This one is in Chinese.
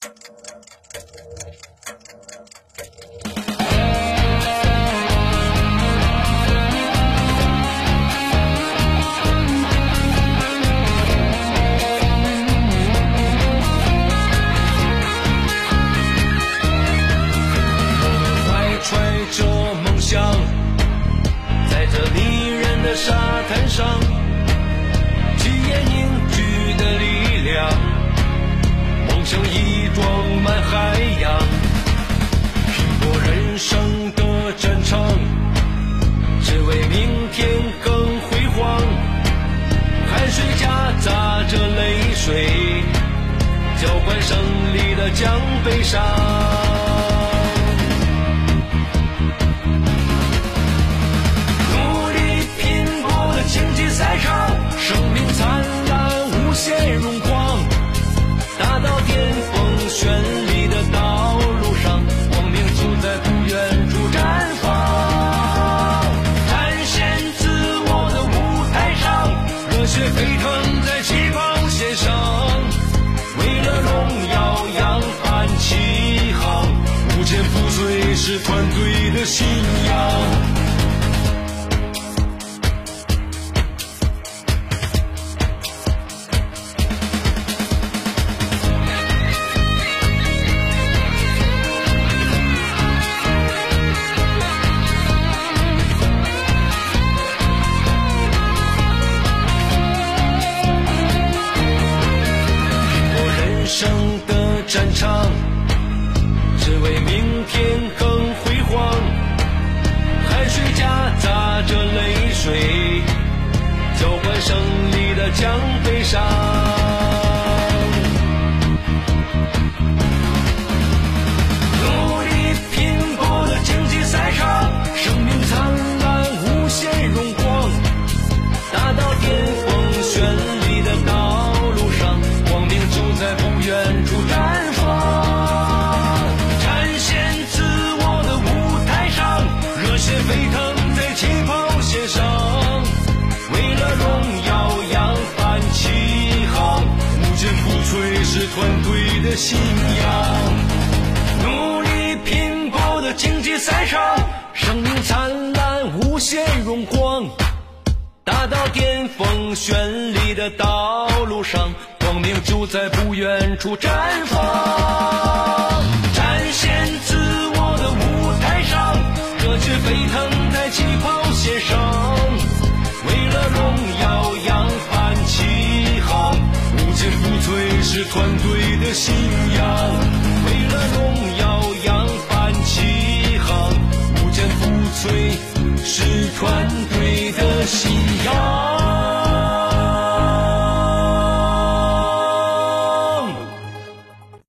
怀揣着梦想在这迷人的沙滩上体验凝聚的力量梦想一水，浇灌胜利的奖杯上。努力拼搏的竞技赛场，生命灿烂，无限荣光。达到巅峰，绚丽的道路上，光明就在不远处绽放。展现自我的舞台上，热血沸腾的信仰。我人生的战场，只为明天水，浇灌胜利的奖杯上。努力拼搏的竞技赛场，生命灿烂，无限荣光。达到巅峰，绚丽的道路上，光明就在不远处绽放。展现自我的舞台上，热血沸腾鼓吹是团队的信仰。努力拼搏的竞技赛场，生命灿烂，无限荣光。达到巅峰，绚丽的道路上，光明就在不远处绽放。是团队的信仰。为了荣耀扬帆起航，无坚不摧是团队的信仰。